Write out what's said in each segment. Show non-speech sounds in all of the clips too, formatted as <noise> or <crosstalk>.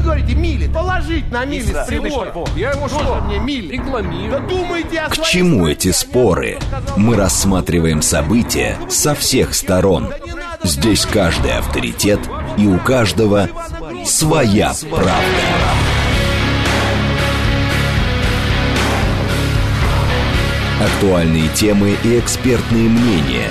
вы говорите, мили, положить на мили с прибора. Я его Тоже что? мне мили. Рекламирую. Да думайте о К своей чему стране, эти споры? Мы рассматриваем события со всех сторон. Здесь каждый авторитет и у каждого своя правда. Актуальные темы и экспертные мнения.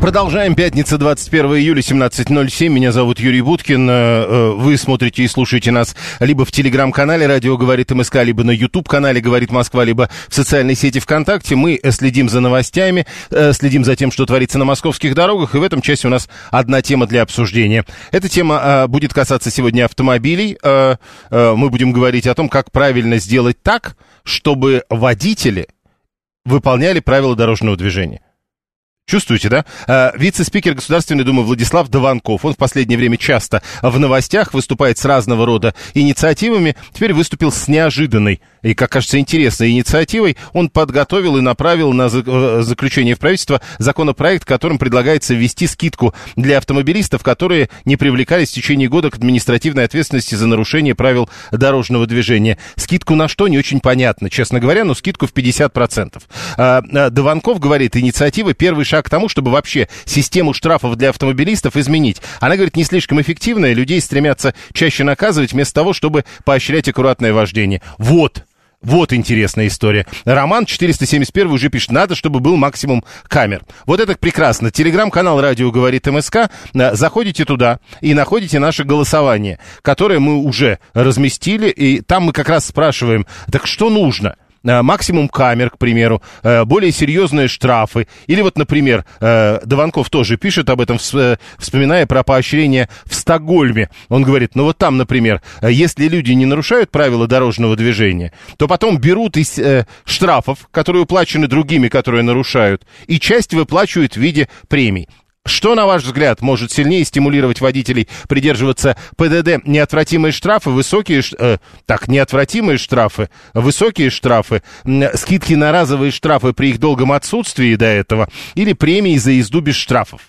Продолжаем. Пятница, 21 июля, 17.07. Меня зовут Юрий Буткин. Э, э, Вы смотрите и слушаете нас либо в телеграм-канале «Радио говорит МСК», либо на YouTube-канале «Говорит Москва», либо в социальной сети ВКонтакте. Мы э, следим за новостями, следим за тем, что творится на московских дорогах, и в этом части у нас одна тема для обсуждения. Эта тема будет касаться сегодня автомобилей. Мы будем говорить о том, как правильно сделать так, чтобы водители выполняли правила дорожного движения. Чувствуете, да? Э, Вице-спикер Государственной Думы Владислав Дованков, он в последнее время часто в новостях выступает с разного рода инициативами, теперь выступил с неожиданной и, как кажется, интересной инициативой. Он подготовил и направил на э, заключение в правительство законопроект, которым предлагается ввести скидку для автомобилистов, которые не привлекались в течение года к административной ответственности за нарушение правил дорожного движения. Скидку на что, не очень понятно, честно говоря, но скидку в 50%. А, а, Дованков говорит, инициатива первый шаг к тому, чтобы вообще систему штрафов для автомобилистов изменить. Она, говорит, не слишком эффективная, людей стремятся чаще наказывать вместо того, чтобы поощрять аккуратное вождение. Вот, вот интересная история. Роман 471 уже пишет, надо, чтобы был максимум камер. Вот это прекрасно. Телеграм-канал «Радио говорит МСК». Э, Заходите туда и находите наше голосование, которое мы уже разместили. И там мы как раз спрашиваем, так что нужно? Э, максимум камер, к примеру, э, более серьезные штрафы. Или вот, например, э, Дованков тоже пишет об этом, вс- вспоминая про поощрение в Стокгольме. Он говорит, ну вот там, например, если люди не нарушают правила дорожного движения, то потом берут из штрафов, которые уплачены другими, которые нарушают, и часть выплачивают в виде премий. Что, на ваш взгляд, может сильнее стимулировать водителей придерживаться ПДД? Неотвратимые штрафы, высокие... э, так, неотвратимые штрафы, высокие штрафы, м, скидки на разовые штрафы при их долгом отсутствии до этого или премии за езду без штрафов?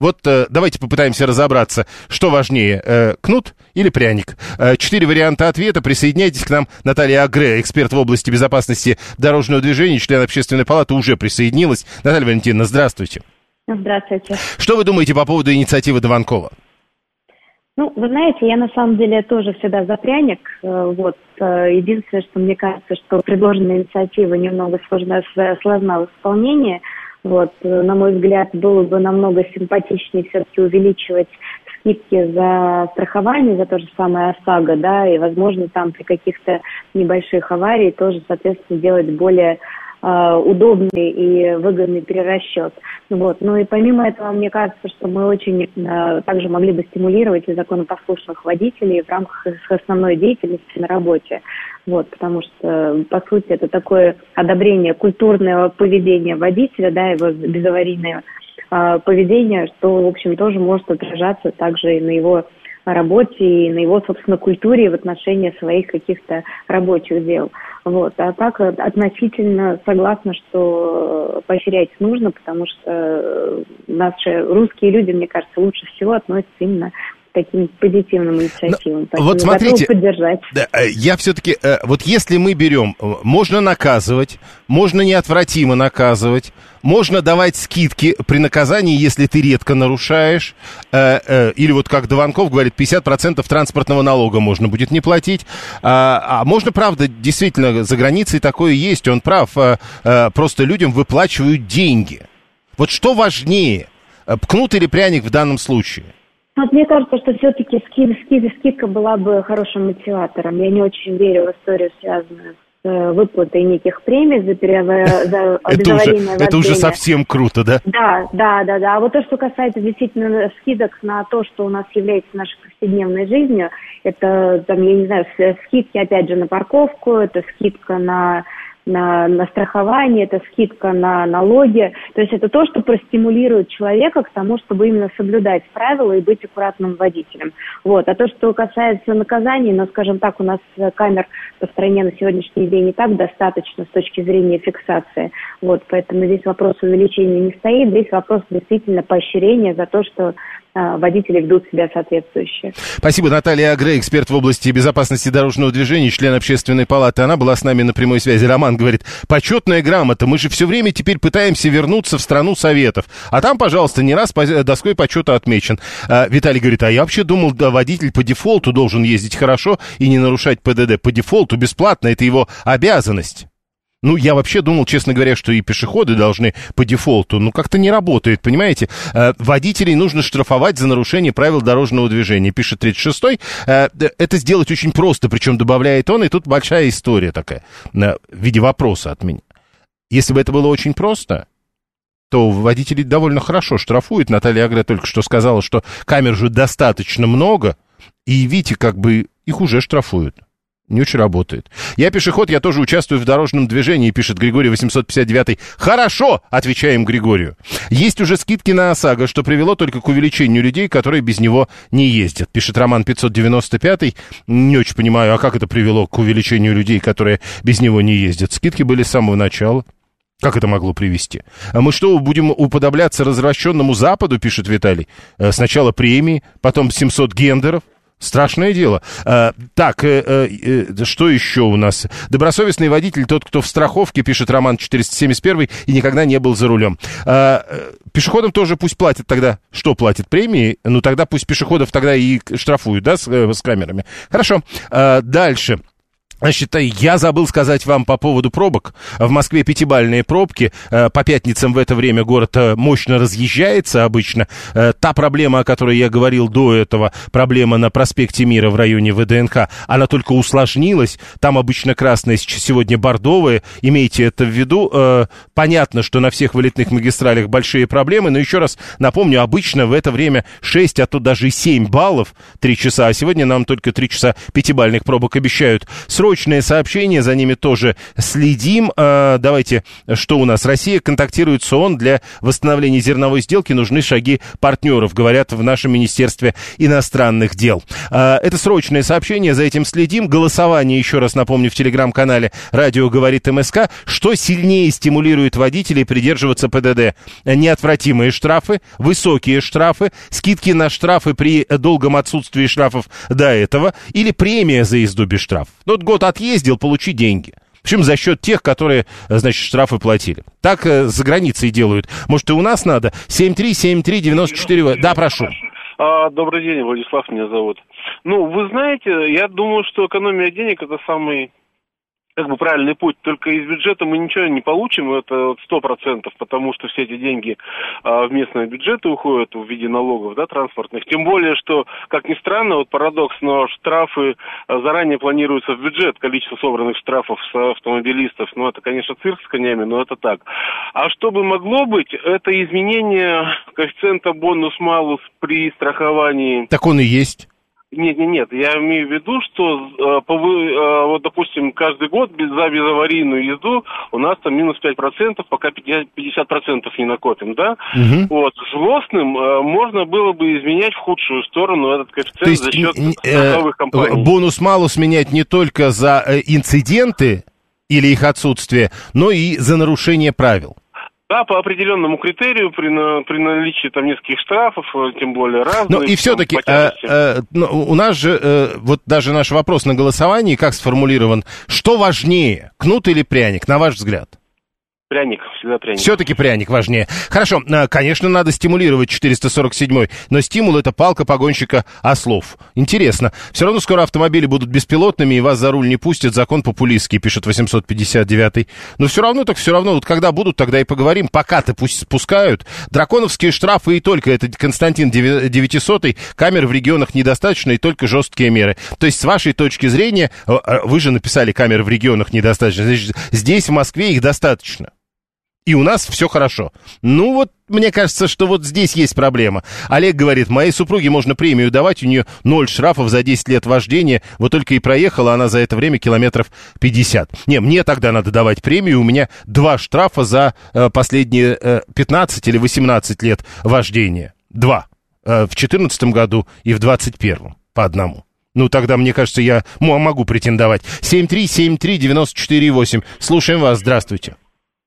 Вот э, давайте попытаемся разобраться, что важнее, э, кнут или пряник. Э, Четыре варианта ответа. Присоединяйтесь к нам. Наталья Агре, эксперт в области безопасности дорожного движения, член общественной палаты, уже присоединилась. Наталья Валентиновна, здравствуйте. Здравствуйте. Что вы думаете по поводу инициативы Дованкова? Ну, вы знаете, я на самом деле тоже всегда за пряник. Э, Вот. э, Единственное, что мне кажется, что предложенная инициатива немного сложна, сложна в исполнении. Вот. э, На мой взгляд, было бы намного симпатичнее все-таки увеличивать скидки за страхование, за то же самое ОСАГО, да, и, возможно, там при каких-то небольших авариях тоже, соответственно, делать более удобный и выгодный перерасчет. Вот. Ну и помимо этого, мне кажется, что мы очень э, также могли бы стимулировать и законопослушных водителей в рамках их основной деятельности на работе. Вот, потому что, по сути, это такое одобрение культурного поведения водителя, да, его безаварийное э, поведение, что, в общем, тоже может отражаться также и на его работе и на его, собственно, культуре в отношении своих каких-то рабочих дел. Вот. А так относительно согласна, что э, поощрять нужно, потому что э, наши русские люди, мне кажется, лучше всего относятся именно таким позитивным инициативам. Поэтому вот смотрите, поддержать. Э, я все-таки, вот если мы берем, э, можно наказывать, можно неотвратимо наказывать, можно давать скидки при наказании, если ты редко нарушаешь, э, э, или вот как Дованков говорит, 50% транспортного налога можно будет не платить, а, а можно, правда, действительно, за границей такое есть, он прав, э, э, просто людям выплачивают деньги. Вот что важнее, э, кнут или пряник в данном случае? Вот мне кажется, что все-таки скид, скид, скидка была бы хорошим мотиватором. Я не очень верю в историю, связанную с э, выплатой неких премий за, перева... за <laughs> Это уже, это уже совсем круто, да? Да, да, да, да. А вот то, что касается действительно скидок на то, что у нас является нашей повседневной жизнью, это, там, я не знаю, с- скидки, опять же, на парковку, это скидка на на, на страхование, это скидка на налоги. То есть это то, что простимулирует человека к тому, чтобы именно соблюдать правила и быть аккуратным водителем. Вот. А то, что касается наказаний, ну, скажем так, у нас камер по стране на сегодняшний день не так достаточно с точки зрения фиксации. Вот. Поэтому здесь вопрос увеличения не стоит. Здесь вопрос действительно поощрения за то, что водители ведут себя соответствующе. Спасибо. Наталья Агре, эксперт в области безопасности дорожного движения, член общественной палаты. Она была с нами на прямой связи. Роман говорит, почетная грамота. Мы же все время теперь пытаемся вернуться в страну советов. А там, пожалуйста, не раз доской почета отмечен. А, Виталий говорит, а я вообще думал, да, водитель по дефолту должен ездить хорошо и не нарушать ПДД. По дефолту бесплатно, это его обязанность. Ну, я вообще думал, честно говоря, что и пешеходы должны по дефолту. Ну, как-то не работает, понимаете? Э, водителей нужно штрафовать за нарушение правил дорожного движения, пишет 36-й. Э, это сделать очень просто, причем добавляет он, и тут большая история такая, э, в виде вопроса от меня. Если бы это было очень просто, то водители довольно хорошо штрафуют. Наталья Агре только что сказала, что камер же достаточно много, и видите, как бы их уже штрафуют. Не очень работает. Я пешеход, я тоже участвую в дорожном движении, пишет Григорий 859. Хорошо, отвечаем Григорию. Есть уже скидки на ОСАГО, что привело только к увеличению людей, которые без него не ездят, пишет Роман 595. Не очень понимаю, а как это привело к увеличению людей, которые без него не ездят? Скидки были с самого начала. Как это могло привести? А мы что, будем уподобляться развращенному Западу, пишет Виталий? Э, сначала премии, потом 700 гендеров. Страшное дело. А, так, э, э, э, что еще у нас? Добросовестный водитель, тот, кто в страховке, пишет Роман 471 и никогда не был за рулем. А, пешеходам тоже пусть платят тогда. Что платят? Премии? Ну, тогда пусть пешеходов тогда и штрафуют, да, с, с камерами. Хорошо. А, дальше. Значит, я забыл сказать вам по поводу пробок. В Москве пятибальные пробки. Э, по пятницам в это время город э, мощно разъезжается обычно. Э, та проблема, о которой я говорил до этого, проблема на проспекте Мира в районе ВДНХ, она только усложнилась. Там обычно красная, сегодня бордовая. Имейте это в виду. Понятно, что на всех вылетных магистралях большие проблемы, но еще раз напомню, обычно в это время 6, а то даже и 7 баллов 3 часа, а сегодня нам только 3 часа пятибальных пробок обещают. Срок срочные сообщения, за ними тоже следим. А, давайте, что у нас? Россия контактирует с ООН для восстановления зерновой сделки. Нужны шаги партнеров, говорят в нашем Министерстве иностранных дел. А, это срочное сообщение, за этим следим. Голосование, еще раз напомню, в телеграм-канале «Радио говорит МСК». Что сильнее стимулирует водителей придерживаться ПДД? Неотвратимые штрафы, высокие штрафы, скидки на штрафы при долгом отсутствии штрафов до этого или премия за езду без штрафов? Ну, вот год год отъездил, получи деньги. Причем за счет тех, которые, значит, штрафы платили. Так э, за границей делают. Может, и у нас надо? 7373948. Да, прошу. А, добрый день, Владислав меня зовут. Ну, вы знаете, я думаю, что экономия денег это самый как бы правильный путь. Только из бюджета мы ничего не получим, это сто процентов, потому что все эти деньги а, в местные бюджеты уходят в виде налогов, да, транспортных. Тем более, что, как ни странно, вот парадокс, но штрафы а, заранее планируются в бюджет, количество собранных штрафов с автомобилистов. Ну, это, конечно, цирк с конями, но это так. А что бы могло быть, это изменение коэффициента бонус-малус при страховании. Так он и есть. Нет, нет, нет, я имею в виду, что э, по, э, вот, допустим, каждый год без, за безаварийную езду у нас там минус 5%, пока 50%, 50% не накопим, да? Угу. Вот, злостным э, можно было бы изменять в худшую сторону этот коэффициент То есть, за счет э, компаний. Бонус-малус менять не только за э, инциденты или их отсутствие, но и за нарушение правил. Да, по определенному критерию при, на, при наличии там нескольких штрафов, э, тем более разных. Ну и все-таки э, э, ну, у нас же э, вот даже наш вопрос на голосовании как сформулирован: что важнее, кнут или пряник, на ваш взгляд? Пряник, всегда пряник. Все-таки пряник важнее. Хорошо, а, конечно, надо стимулировать 447-й, но стимул это палка погонщика ослов. Интересно. Все равно скоро автомобили будут беспилотными, и вас за руль не пустят. Закон популистский, пишет 859-й. Но все равно, так все равно, вот когда будут, тогда и поговорим. Пока-то пусть спускают. Драконовские штрафы и только, это Константин 900-й, камер в регионах недостаточно, и только жесткие меры. То есть, с вашей точки зрения, вы же написали камеры в регионах недостаточно, значит, здесь, в Москве, их достаточно. И у нас все хорошо. Ну вот, мне кажется, что вот здесь есть проблема. Олег говорит, моей супруге можно премию давать, у нее ноль штрафов за 10 лет вождения, вот только и проехала она за это время километров 50. Не, мне тогда надо давать премию, у меня два штрафа за э, последние э, 15 или 18 лет вождения. Два. Э, в 2014 году и в 2021 по одному. Ну, тогда, мне кажется, я могу претендовать. 7373948. Слушаем вас. Здравствуйте.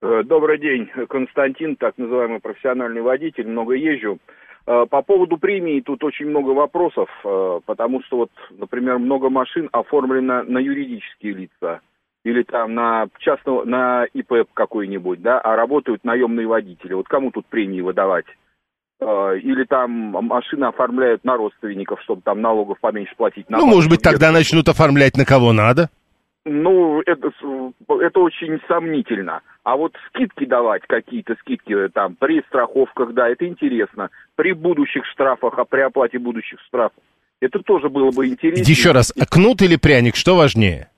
Э, добрый день, Константин, так называемый профессиональный водитель, много езжу. Э, по поводу премии тут очень много вопросов, э, потому что вот, например, много машин оформлено на юридические лица или там на частного, на ИП какой-нибудь, да, а работают наемные водители. Вот кому тут премии выдавать? Или там машины оформляют на родственников, чтобы там налогов поменьше платить. ну, может быть, тогда начнут оформлять на кого надо? Ну, это, это очень сомнительно. А вот скидки давать, какие-то скидки э, там при страховках, да, это интересно. При будущих штрафах, а при оплате будущих штрафов. Это тоже было бы интересно. Еще раз, кнут или пряник, что важнее?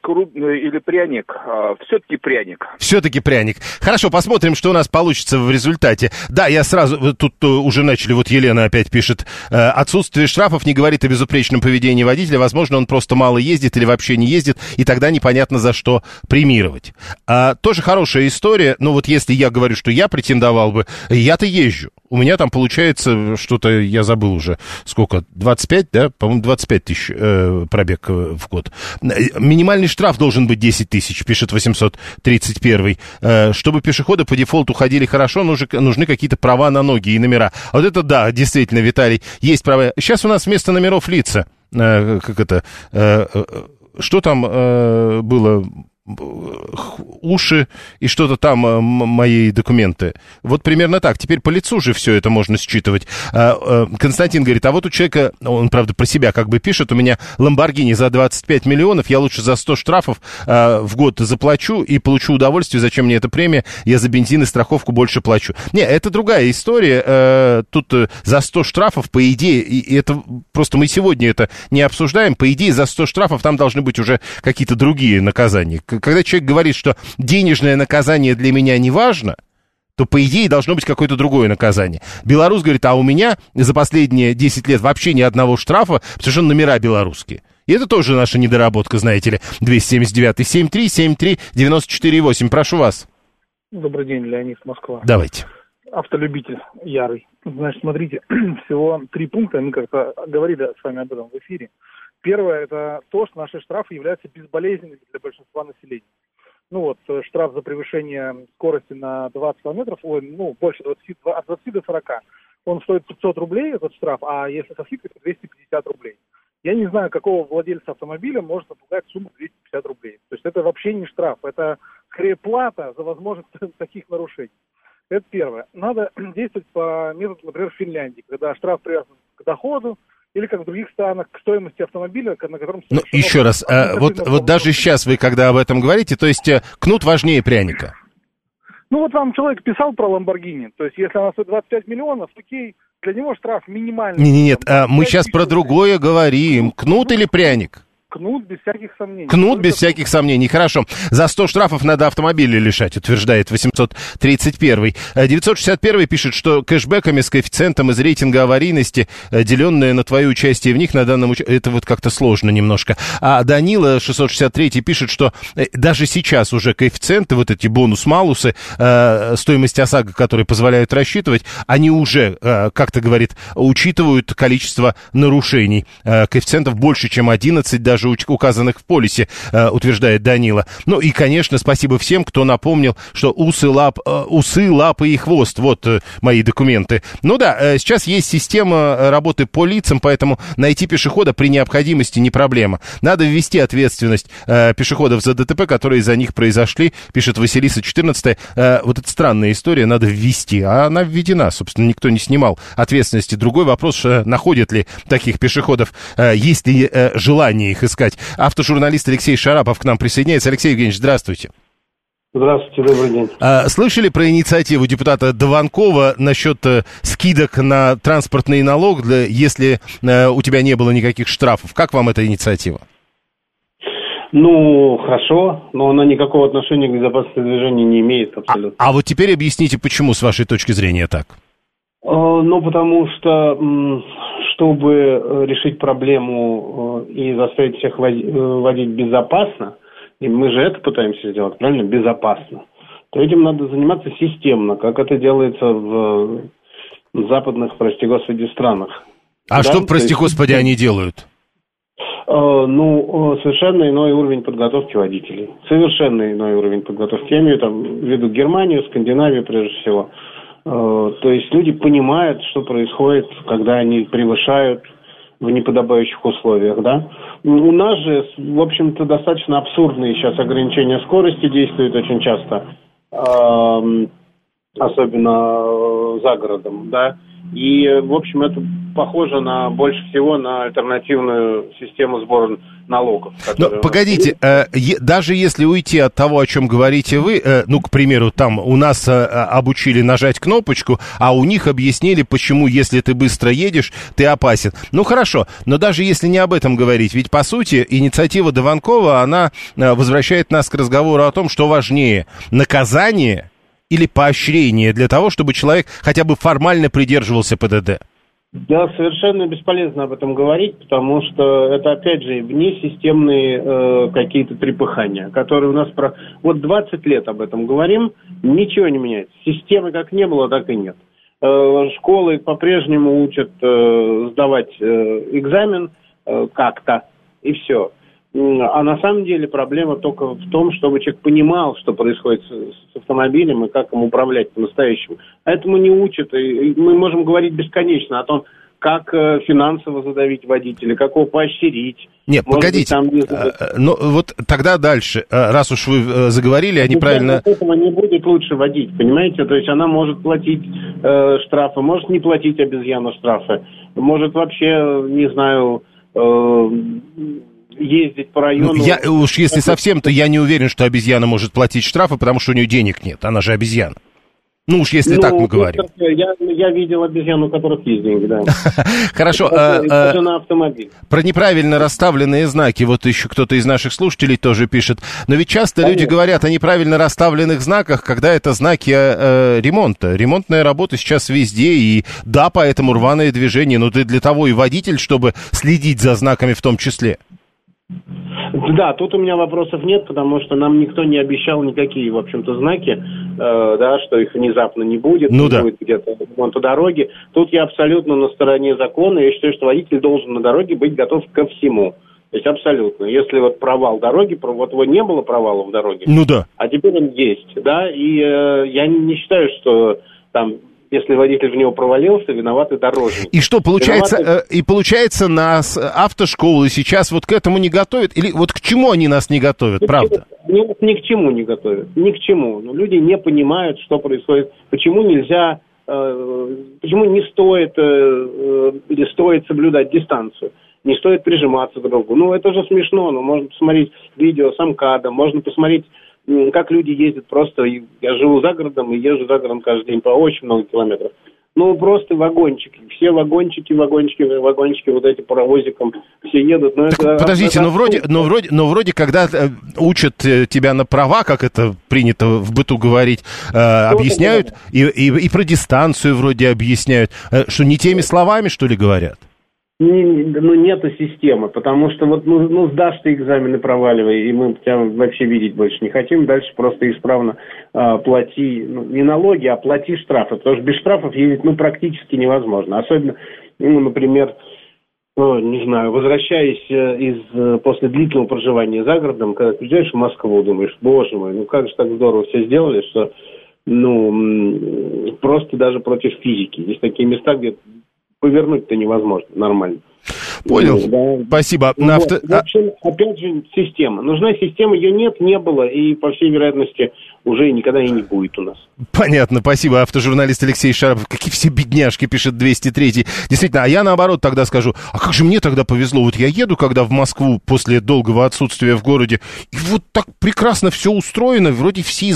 Крупный или пряник? А, все-таки пряник. Все-таки пряник. Хорошо, посмотрим, что у нас получится в результате. Да, я сразу, тут э, уже начали, вот Елена опять пишет, э, отсутствие штрафов не говорит о безупречном поведении водителя, возможно, он просто мало ездит или вообще не ездит, и тогда непонятно за что премировать. А, тоже хорошая история, но вот если я говорю, что я претендовал бы, я-то езжу. У меня там получается что-то, я забыл уже, сколько, 25, да? По-моему, 25 тысяч э, пробег э, в год. Минимальный штраф должен быть 10 тысяч, пишет 831. Э, чтобы пешеходы по дефолту ходили хорошо, нужны, нужны какие-то права на ноги и номера. А вот это да, действительно, Виталий, есть права. Сейчас у нас вместо номеров лица, э, как это, э, э что там э, было уши и что-то там, э, мои документы. Вот примерно так. Теперь по лицу же все это можно считывать. А, э, Константин говорит, а вот у человека, он, правда, про себя как бы пишет, у меня Ламборгини за 25 миллионов, я лучше за 100 штрафов а, в год заплачу и получу удовольствие, зачем мне эта премия, я за бензин и страховку больше плачу. Не, это другая история. Э, тут за 100 штрафов, по идее, и это просто мы сегодня это не обсуждаем, по идее за 100 штрафов там должны быть уже какие-то другие наказания когда человек говорит, что денежное наказание для меня не важно, то, по идее, должно быть какое-то другое наказание. Белорус говорит, а у меня за последние 10 лет вообще ни одного штрафа, что номера белорусские. И это тоже наша недоработка, знаете ли. 279 73 8 Прошу вас. Добрый день, Леонид, Москва. Давайте. Автолюбитель ярый. Значит, смотрите, <clears throat> всего три пункта, мы как-то говорили с вами об этом в эфире. Первое – это то, что наши штрафы являются безболезненными для большинства населения. Ну вот, э, штраф за превышение скорости на 20 километров, ой, ну, больше 20, от 20 до 40, он стоит 500 рублей, этот штраф, а если со скидкой, то 250 рублей. Я не знаю, какого владельца автомобиля может напугать сумму 250 рублей. То есть это вообще не штраф, это скорее плата за возможность <laughs> таких нарушений. Это первое. Надо <clears throat> действовать по методу, например, Финляндии, когда штраф привязан к доходу, или как в других странах к стоимости автомобиля, на котором... Ну, еще раз, а, вот, вот даже сейчас вы, когда об этом говорите, то есть э, кнут важнее пряника? Ну, вот вам человек писал про Ламборгини, то есть если она стоит 25 миллионов, окей, для него штраф минимальный. Нет, нет, а, мы сейчас про другое говорим. Кнут или пряник? Кнут без всяких сомнений. Кнут Только без всяких сомнений. Хорошо. За 100 штрафов надо автомобили лишать, утверждает 831. 961 э, пишет, что кэшбэками с коэффициентом из рейтинга аварийности, э, деленное на твое участие в них на данном участии, это вот как-то сложно немножко. А Данила 663 пишет, что э, даже сейчас уже коэффициенты, вот эти бонус-малусы, стоимость ОСАГО, которые позволяют рассчитывать, они уже, как-то говорит, учитывают количество нарушений. Коэффициентов больше, чем 11 даже даже указанных в полисе, э, утверждает Данила. Ну и, конечно, спасибо всем, кто напомнил, что усы, лап, э, усы, лапы и хвост. Вот э, мои документы. Ну да, сейчас есть система работы по лицам, поэтому найти пешехода при необходимости не проблема. Надо ввести ответственность пешеходов за ДТП, которые за них произошли, пишет Василиса 14 Вот это странная история, надо ввести. А она введена, собственно, никто не снимал ответственности. Другой вопрос, находят ли таких пешеходов, есть ли желание их искать. Автожурналист Алексей Шарапов к нам присоединяется. Алексей Евгеньевич, здравствуйте. Здравствуйте, добрый день. А, слышали про инициативу депутата Дованкова насчет э, скидок на транспортный налог, если э, у тебя не было никаких штрафов? Как вам эта инициатива? Ну, хорошо, но она никакого отношения к безопасности движения не имеет абсолютно. А, а вот теперь объясните, почему, с вашей точки зрения, так? Э, Ну, потому что, чтобы э, решить проблему э, и заставить всех э, водить безопасно, и мы же это пытаемся сделать, правильно, безопасно, то этим надо заниматься системно, как это делается в западных, прости господи, странах. А Да, что, то прости есть- господи, они делают? Ну, совершенно иной уровень подготовки водителей. Совершенно иной уровень подготовки. Я имею там, в виду Германию, Скандинавию прежде всего. Э, То есть люди понимают, что происходит, когда они превышают в неподобающих условиях, да. У нас же, в общем-то, достаточно абсурдные сейчас ограничения скорости действуют очень часто, особенно э, за городом, да. И, в общем, это похоже на больше всего на альтернативную систему сбора налогов. Но погодите, э, даже если уйти от того, о чем говорите вы, э, ну, к примеру, там у нас э, обучили нажать кнопочку, а у них объяснили, почему, если ты быстро едешь, ты опасен. Ну, хорошо, но даже если не об этом говорить, ведь, по сути, инициатива Дованкова, она э, возвращает нас к разговору о том, что важнее, наказание или поощрение для того, чтобы человек хотя бы формально придерживался ПДД. Да, совершенно бесполезно об этом говорить, потому что это, опять же, внесистемные э, какие-то трепыхания, которые у нас... Про... Вот 20 лет об этом говорим, ничего не меняется. Системы как не было, так и нет. Э, школы по-прежнему учат э, сдавать э, экзамен э, как-то, и все. А на самом деле проблема только в том, чтобы человек понимал, что происходит с, с автомобилем и как им управлять по-настоящему. А этому не учат. И мы можем говорить бесконечно о том, как э, финансово задавить водителя, как его поощрить. Нет, Может быть, погодите. там не- Э, э, Ну, вот тогда дальше. Э, Раз уж вы э, заговорили, они Ну, правильно... от этого не будет лучше водить, понимаете? То есть она может платить э, штрафы, может не платить обезьяну штрафы, может вообще, не знаю, э, ездить по району. Ну, я, уж если совсем, то я не уверен, что обезьяна может платить штрафы, потому что у нее денег нет. Она же обезьяна. Ну уж если Ну, так мы говорим. Я, я видел обезьян, у которых есть деньги, да. <laughs> Хорошо. Даже на автомобиль. Про неправильно расставленные знаки. Вот еще кто-то из наших слушателей тоже пишет. Но ведь часто люди говорят о неправильно расставленных знаках, когда это знаки э, э, ремонта. Ремонтная работа сейчас везде, и да, поэтому рваное движение. Но ты для того и водитель, чтобы следить за знаками в том числе. Да, тут у меня вопросов нет, потому что нам никто не обещал никакие, в общем-то, знаки, э, да, что их внезапно не будет, Ну да. будет где-то ремонта дороги. Тут я абсолютно на стороне закона. Я считаю, что водитель должен на дороге быть готов ко всему. То есть абсолютно. Если вот провал дороги, вот его не было провала в дороге, Ну да. а теперь он есть, да, и э, я не считаю, что там, если водитель в него провалился, виноваты дорожники. И что, получается, Виноваты- э, и получается, нас э, автошколы сейчас вот к этому не готовят? Или вот к чему они нас не готовят, правда? Ни, ни к чему не готовят, ни к чему. Ну, люди не понимают, что происходит, почему нельзя, э, почему не стоит э, э, или стоит соблюдать дистанцию, не стоит прижиматься к другу. Ну, это же смешно, ну, можно посмотреть видео с МКАДом, можно посмотреть, как люди ездят просто. Я живу за городом и езжу за городом каждый день по очень много километров. Ну, просто вагончики. Все вагончики, вагончики, вагончики, вот эти паровозиком все едут. Но это, Подождите, это но вроде, но вроде, но вроде, когда э, учат э, тебя на права, как это принято в быту говорить, э, объясняют и, и, и про дистанцию вроде объясняют, Э, что не теми словами что ли говорят? Не- ну, нету системы, потому что вот, ну, ну, сдашь ты экзамены, проваливай, и мы тебя вообще видеть больше не хотим, дальше просто исправно а, плати, ну, не налоги, а плати штрафы, потому что без штрафов ездить, ну, практически невозможно, особенно, ну, например, ну, не знаю, возвращаясь э, из, э, после длительного проживания за городом, когда приезжаешь в Москву, думаешь, боже мой, ну, как же так здорово все сделали, что, ну, просто даже против физики, есть такие места, где повернуть-то невозможно нормально. Понял. Ну, да. Спасибо. На Вот. авто- В общем, опять же, система. Нужна система, ее нет, не было, и, по всей вероятности, уже никогда и не будет у нас. Понятно, спасибо. Автожурналист Алексей Шарапов. Какие все бедняжки, пишет 203. Действительно, а я наоборот тогда скажу, а как же мне тогда повезло? Вот я еду, когда в Москву после долгого отсутствия в городе, и вот так прекрасно все устроено, вроде все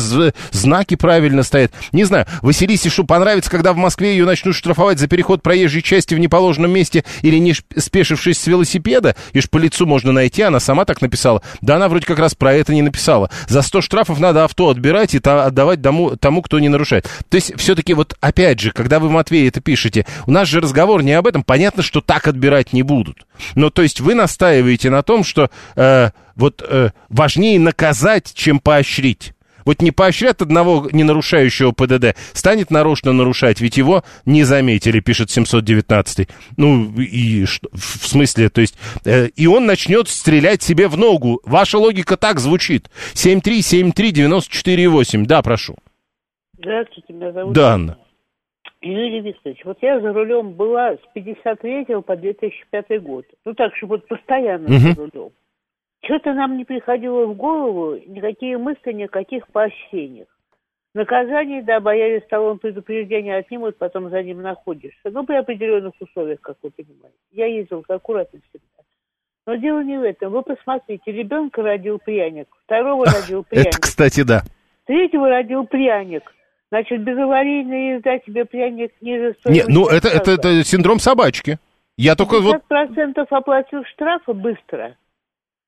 знаки правильно стоят. Не знаю, Василисе что понравится, когда в Москве ее начнут штрафовать за переход проезжей части в неположенном месте или не свешившись с велосипеда, и ж по лицу можно найти, она сама так написала. Да она вроде как раз про это не написала. За 100 штрафов надо авто отбирать и отдавать тому, тому, кто не нарушает. То есть все-таки вот опять же, когда вы, Матвей, это пишете, у нас же разговор не об этом. Понятно, что так отбирать не будут. Но то есть вы настаиваете на том, что э, вот э, важнее наказать, чем поощрить. Вот не поощрят одного не нарушающего ПДД, станет нарочно нарушать, ведь его не заметили, пишет 719. Ну, и что, в смысле, то есть, э, и он начнет стрелять себе в ногу. Ваша логика так звучит. 7373948. Да, прошу. Здравствуйте, меня зовут Да, Анна. Юрий Викторович, вот я за рулем была с 53 по 2005 год. Ну так, чтобы вот постоянно Мгм. за рулем. Что-то нам не приходило в голову никакие мысли ни о каких поощрениях. Наказание, да, боялись талон предупреждения отнимут, потом за ним находишься. Ну, при определенных условиях, как вы понимаете. Я ездил аккуратно всегда. Но дело не в этом. Вы посмотрите, ребенка родил пряник, второго родил пряник, Это, кстати, да. третьего родил пряник. Значит, безаварийная езда тебе пряник ниже стоимости ну, это, это, это синдром собачки. Я только вот... 50% оплатил штрафа быстро.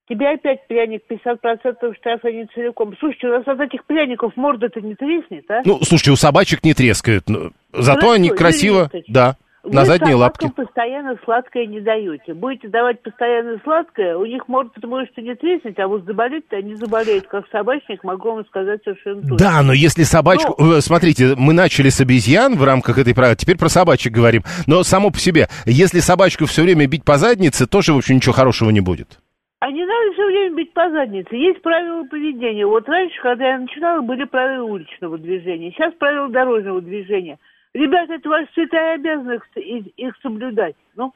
Тебе опять пряник, 50% штрафа не целиком. Слушайте, у нас от этих пряников морда-то не треснет, а? Ну, слушайте, у собачек не трескают. но Зато Хорошо, они Юрий красиво... Викторович, Да, Вы на задние лапки. собакам постоянно сладкое не даете. Будете давать постоянно сладкое, у них морда может и не треснет, а вот заболеть-то они заболеют. Как собачник, могу вам сказать совершенно точно. Да, но если собачку... Ну. э, Смотрите, мы начали с обезьян в рамках этой программы, теперь про собачек говорим. Но само по себе, если собачку все время бить по заднице, тоже, в общем, ничего хорошего не будет. А не надо все время бить по заднице. Есть правила поведения. Вот раньше, когда я начинала, были правила уличного движения. Сейчас правила дорожного движения. Ребята, это ваша святая обязанность их, их соблюдать. Ну,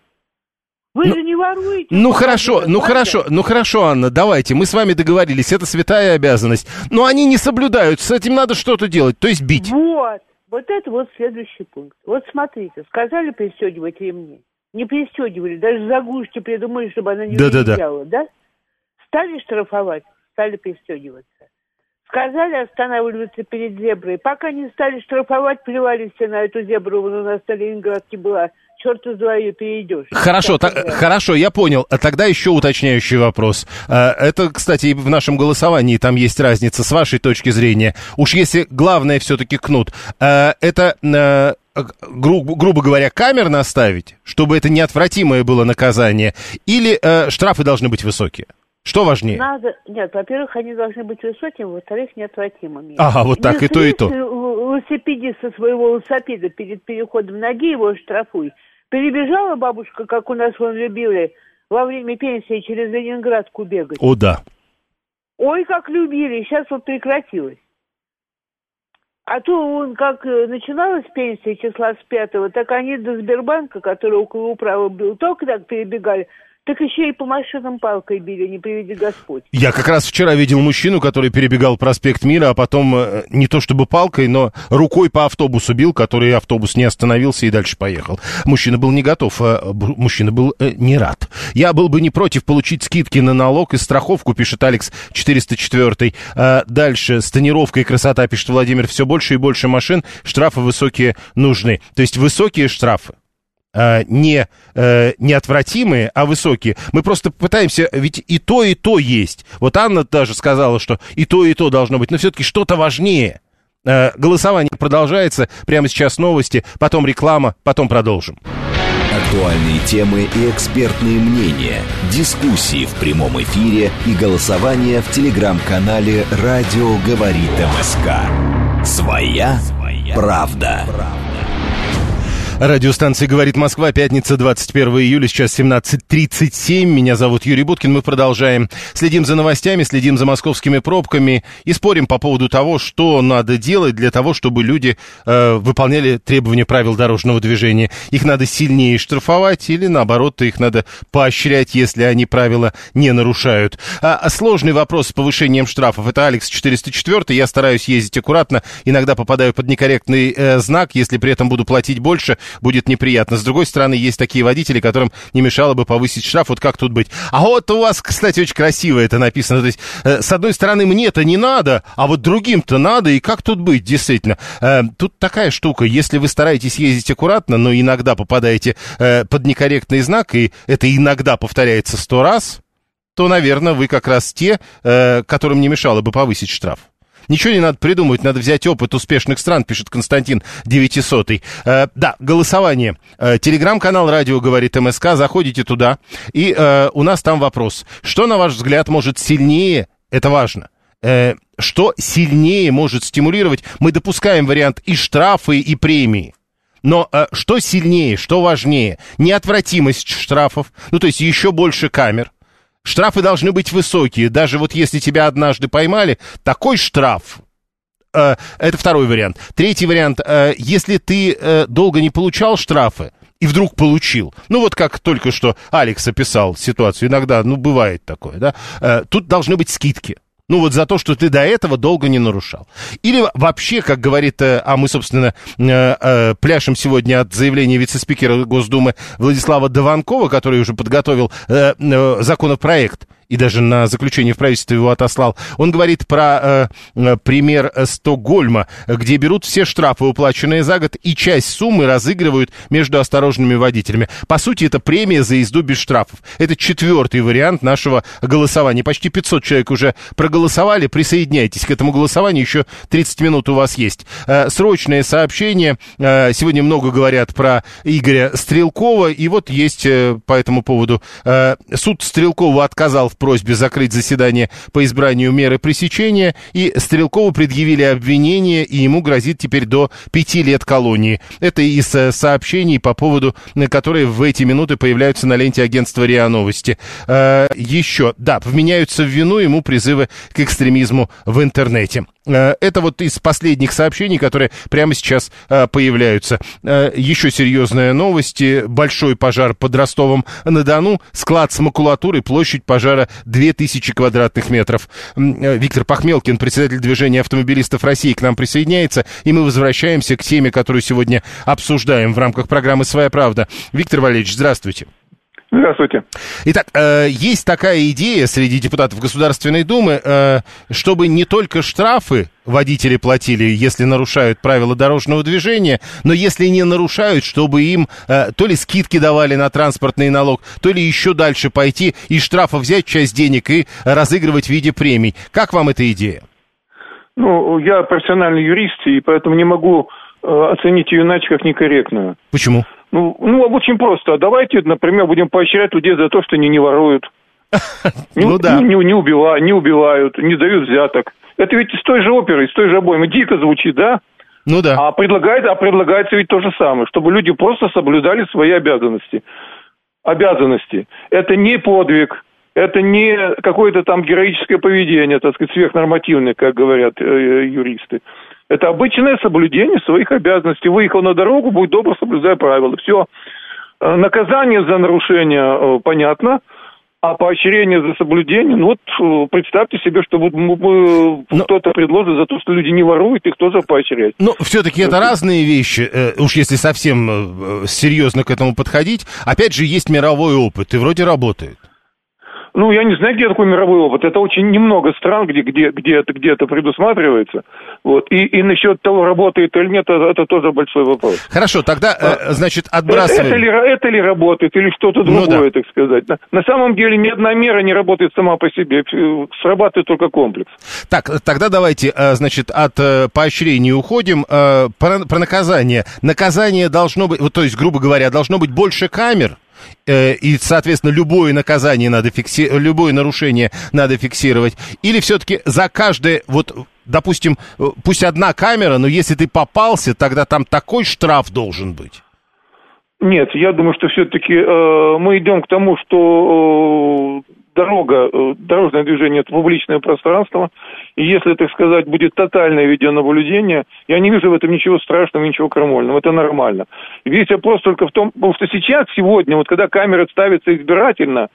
вы Ну, же не воруете. Ну хорошо, ну хорошо, ну хорошо, Анна, давайте, мы с вами договорились, это святая обязанность. Но они не соблюдают, с этим надо что-то делать, то есть бить. Вот. Вот это вот следующий пункт. Вот смотрите, сказали пристегивать ремни. Не пристегивали, даже заглушки придумали, чтобы она не Да-да-да. уезжала, да? Стали штрафовать, стали пристегиваться. Сказали останавливаться перед зеброй. Пока не стали штрафовать, плевали все на эту зебру. Вон у нас на Ленинградке была. Черт из два ее перейдешь. Хорошо, Так, та- да. хорошо, я понял. А тогда еще уточняющий вопрос. А, Это, кстати, и в нашем голосовании там есть разница с вашей точки зрения. Уж если главное все-таки кнут, а, это, а, гру- грубо говоря, камер наставить, чтобы это неотвратимое было наказание, или а, штрафы должны быть высокие? Что важнее? Надо, нет, во-первых, они должны быть высокими, во-вторых, неотвратимыми. Ага, вот так, Не и то, и то. слезь велосипедист со своего велосипеда перед переходом ноги его штрафуй. Перебежала бабушка, как у нас вон любили, во время пенсии через Ленинградку бегать. О, да. Ой, как любили, сейчас вот прекратилось. А то он как э, начиналась пенсия числа с пятого, так они до Сбербанка, который около управы был, только так перебегали, так еще и по машинам палкой били, не приведи Господь. Я как раз вчера видел мужчину, который перебегал проспект Мира, а потом э, не то чтобы палкой, но рукой по автобусу бил, который автобус не остановился и дальше поехал. Мужчина был не готов, а мужчина был э, не рад. Я был бы не против получить скидки на налог и страховку, пишет Алекс 404. А дальше с тонировкой красота, пишет Владимир, все больше и больше машин, штрафы высокие нужны. То есть высокие штрафы не э, неотвратимые, а высокие. Мы просто пытаемся, ведь и то, и то есть. Вот Анна даже сказала, что и то, и то должно быть, но все-таки что-то важнее. Э, голосование продолжается, прямо сейчас новости, потом реклама, потом продолжим. Актуальные темы и экспертные мнения, дискуссии в прямом эфире и голосование в телеграм-канале «Радио говорит МСК». Своя правда. Радиостанция «Говорит Москва», пятница, 21 июля, сейчас 17.37. Меня зовут Юрий Буткин, мы продолжаем. Следим за новостями, следим за московскими пробками и спорим по поводу того, что надо делать для того, чтобы люди э, выполняли требования правил дорожного движения. Их надо сильнее штрафовать или, наоборот, их надо поощрять, если они правила не нарушают. А, а сложный вопрос с повышением штрафов. Это Алекс 404. Я стараюсь ездить аккуратно, иногда попадаю под некорректный э, знак, если при этом буду платить больше. Будет неприятно. С другой стороны, есть такие водители, которым не мешало бы повысить штраф. Вот как тут быть? А вот у вас, кстати, очень красиво это написано. То есть, э, с одной стороны, мне-то не надо, а вот другим-то надо. И как тут быть, действительно? Э, тут такая штука. Если вы стараетесь ездить аккуратно, но иногда попадаете э, под некорректный знак, и это иногда повторяется сто раз, то, наверное, вы как раз те, которым не мешало бы повысить штраф. Ничего не надо придумывать, надо взять опыт успешных стран, пишет Константин 900. Э, да, голосование. Э, телеграм-канал «Радио говорит МСК», заходите туда, и э, у нас там вопрос. Что, на ваш взгляд, может сильнее, это важно, э, что сильнее может стимулировать? Мы допускаем вариант и штрафы, и премии. Но э, что сильнее, что важнее? Неотвратимость штрафов, ну то есть еще больше камер – Штрафы должны быть высокие. Даже вот если тебя однажды поймали, такой штраф. Э, это второй вариант. Третий вариант. Э, если ты э, долго не получал штрафы, и вдруг получил. Ну, вот как только что Алекс описал ситуацию. Иногда, ну, бывает такое, да. Э, тут должны быть скидки. Ну вот за то, что ты до этого долго не нарушал. Или вообще, как говорит, э, а мы, собственно, э, э, пляшем сегодня от заявления вице-спикера Госдумы Владислава Дованкова, который уже подготовил законопроект и даже на заключение в правительстве его отослал. Он говорит про э, пример Стокгольма, где берут все штрафы, уплаченные за год, и часть суммы разыгрывают между осторожными водителями. По сути, это премия за езду без штрафов. Это четвертый вариант нашего голосования. Почти 500 человек уже проголосовали. Присоединяйтесь к этому голосованию. Еще 30 минут у вас есть. Э, срочное сообщение. Э, сегодня много говорят про Игоря Стрелкова. И вот есть э, по этому поводу. Э, суд Стрелкова отказал в просьбе закрыть заседание по избранию меры пресечения, и Стрелкову предъявили обвинение, и ему грозит теперь до пяти лет колонии. Это из э, сообщений по поводу, э, которые в эти минуты появляются на ленте агентства РИА Новости. Э, еще, да, вменяются в вину ему призывы к экстремизму в интернете. Э, это вот из последних сообщений, которые прямо сейчас э, появляются. Э, еще серьезная новость. Большой пожар под Ростовом-на-Дону. Склад с макулатурой, площадь пожара 2000 квадратных метров. Виктор Пахмелкин, председатель движения автомобилистов России, к нам присоединяется. И мы возвращаемся к теме, которую сегодня обсуждаем в рамках программы «Своя правда». Виктор Валерьевич, здравствуйте. Здравствуйте. Итак, э, есть такая идея среди депутатов Государственной Думы, э, чтобы не только штрафы водители платили, если нарушают правила дорожного движения, но если не нарушают, чтобы им э, то ли скидки давали на транспортный налог, то ли еще дальше пойти и штрафа взять часть денег и разыгрывать в виде премий. Как вам эта идея? Ну, я профессиональный юрист, и поэтому не могу оценить ее иначе как некорректную. Почему? Ну, ну, очень просто. Давайте, например, будем поощрять людей за то, что они не воруют. <laughs> Ну да. Не, не, убивают, не убивают, не дают взяток. Это ведь из той же оперы, из той же обоймы. Дико звучит, да? Ну да. А, предлагает, а предлагается ведь то же самое, чтобы люди просто соблюдали свои обязанности. Обязанности. Это не подвиг, это не какое-то там героическое поведение, так сказать, сверхнормативное, как говорят э, юристы. Это обычное соблюдение своих обязанностей. Выехал на дорогу, будь добр, соблюдай правила. Все. Э, наказание за нарушение э, понятно, а поощрение за соблюдение, ну вот э, представьте себе, что вот но... кто-то предложит за то, что люди не воруют, их тоже поощрять. Но все-таки это разные вещи, уж если совсем серьезно к этому подходить. Опять же, есть мировой опыт, и вроде работает. Ну, я не знаю, где такой мировой опыт. Это очень немного стран, где, где, где, это, где это предусматривается. Вот. И, и насчет того, работает или нет, это, это тоже большой вопрос. Хорошо, тогда, а, значит, отбрасываем... Это, это, ли, это ли работает, или что-то другое, ну, да. так сказать. На, на самом деле одна мера не работает сама по себе. Срабатывает только комплекс. Так, тогда давайте, э, значит, от э, поощрений уходим. Э, про, про наказание. Наказание должно быть, то есть, грубо говоря, должно быть больше камер, Э, и, соответственно, любое наказание надо фиксировать, любое нарушение надо фиксировать? Или все-таки за каждое, вот, допустим, э, пусть одна камера, но если ты попался, тогда там такой штраф должен быть? Нет, я думаю, что все-таки э, мы идем к тому, что э, дорога, э, дорожное движение – это публичное пространство, и если, так сказать, будет тотальное видеонаблюдение, я не вижу в этом ничего страшного, ничего крамольного, это нормально. Весь вопрос только в том, потому что сейчас, сегодня, вот когда камеры ставятся избирательно,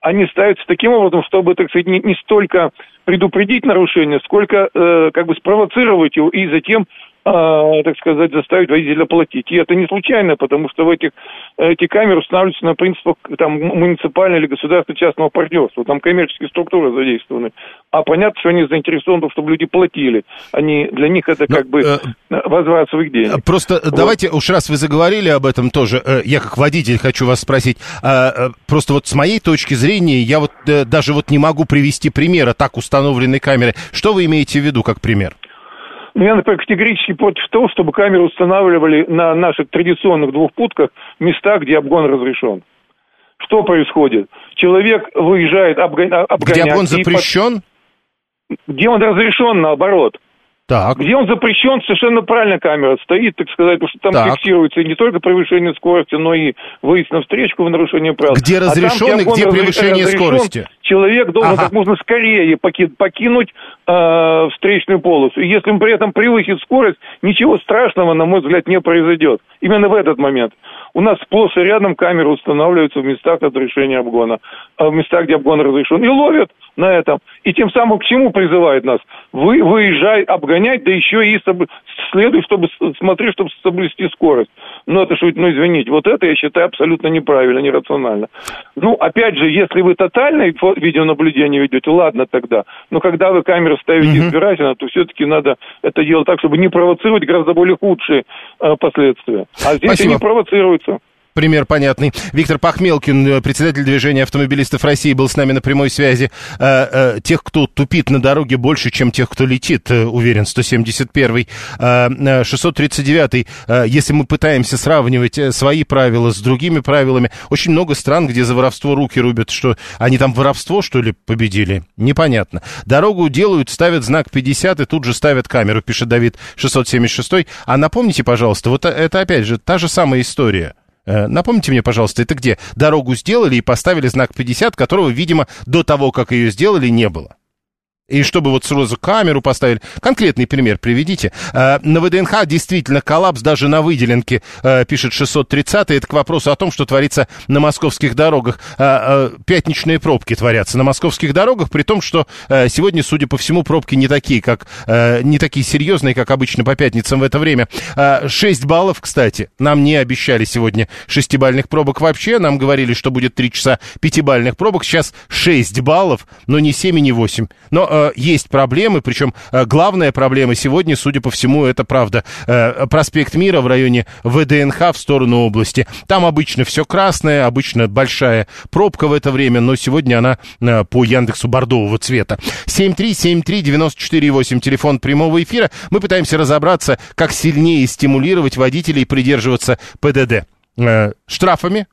они ставятся таким образом, чтобы, так сказать, не, не столько предупредить нарушение, сколько э, как бы спровоцировать его и затем э, так сказать, заставить водителя платить. И это не случайно, потому что в этих эти камеры устанавливаются на принципах там, муниципального или государственно-частного партнерства. Там коммерческие структуры задействованы. А понятно, что они заинтересованы, чтобы люди платили. Они, для них это как Но, бы э, возврат своих денег. Просто вот. давайте, уж раз вы заговорили об этом тоже, э, я как водитель хочу вас спросить. Э, просто вот с моей точки зрения, я вот э, даже вот не могу привести примера так установленной камеры. Что вы имеете в виду как пример? Я, например, категорически против того, чтобы камеры устанавливали на наших традиционных двухпутках места, где обгон разрешен. Что происходит? Человек выезжает обгонять... Где обгон запрещен? Под... Где он разрешен, наоборот. Так. Где он запрещен, совершенно правильно камера стоит, так сказать, потому что там так. фиксируется не только превышение скорости, но и выезд на встречку в нарушение правил. Где разрешен а там, и где превышение разрешен, скорости? Человек должен ага. как можно скорее покинуть э, встречную полосу. И если он при этом превысит скорость, ничего страшного, на мой взгляд, не произойдет. Именно в этот момент. У нас сплошь и рядом камеры устанавливаются в местах разрешения обгона, в местах, где обгон разрешен, и ловят на этом. И тем самым к чему призывают нас? Вы, выезжай, обгонять, да еще и следуй, чтобы смотри, чтобы соблюсти скорость. Ну, это что, ну, извините, вот это я считаю абсолютно неправильно, нерационально. Ну, опять же, если вы тотальное видеонаблюдение ведете, ладно тогда. Но когда вы камеру ставите mm-hmm. избирательно, то все-таки надо это делать так, чтобы не провоцировать гораздо более худшие э, последствия. А здесь Спасибо. они провоцируются пример понятный. Виктор Пахмелкин, э, председатель движения автомобилистов России, был с нами на прямой связи. Э, э, тех, кто тупит на дороге, больше, чем тех, кто летит, уверен, 171-й. 639-й, если мы пытаемся сравнивать свои правила с другими правилами, очень много стран, где за воровство руки рубят, что они там воровство, что ли, победили? Непонятно. Дорогу делают, ставят знак 50 и тут же ставят камеру, пишет Давид 676. А напомните, пожалуйста, вот это опять же та же самая история. Э, напомните мне, пожалуйста, это где? Дорогу сделали и поставили знак 50, которого, видимо, до того, как ее сделали, не было. И чтобы вот сразу камеру поставили. Конкретный пример приведите. Э, на ВДНХ действительно коллапс даже на выделенке, э, пишет 630 Это к вопросу о том, что творится на московских дорогах. Э, пятничные пробки творятся на московских дорогах, при том, что сегодня, судя по всему, пробки не такие, как, не такие серьезные, как обычно по пятницам в это время. 6 баллов, кстати, нам не обещали сегодня 6-бальных пробок вообще. Нам говорили, что будет 3 часа 5-бальных пробок. Сейчас 6 баллов, но не 7 и не 8. Но э, есть проблемы, причем э, главная проблема сегодня, судя по всему, это правда. Э, проспект Мира в районе ВДНХ в сторону области. Там обычно все красное, обычно большая пробка в это время, но сегодня она э, по Яндексу бордового цвета. 7373948, телефон прямого эфира. Мы пытаемся разобраться, как сильнее стимулировать водителей придерживаться ПДД. Э, штрафами,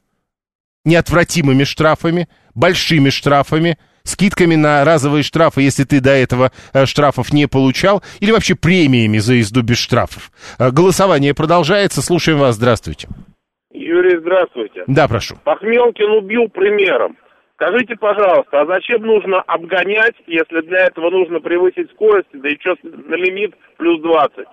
неотвратимыми штрафами, большими штрафами, скидками на разовые штрафы, если ты до этого э, штрафов не получал, или вообще премиями за езду без штрафов. Э, голосование продолжается. Слушаем вас. Здравствуйте. Юрий, здравствуйте. Да, прошу. Пахмелкин убил примером. Скажите, пожалуйста, а зачем нужно обгонять, если для этого нужно превысить скорость, да что на лимит плюс 20?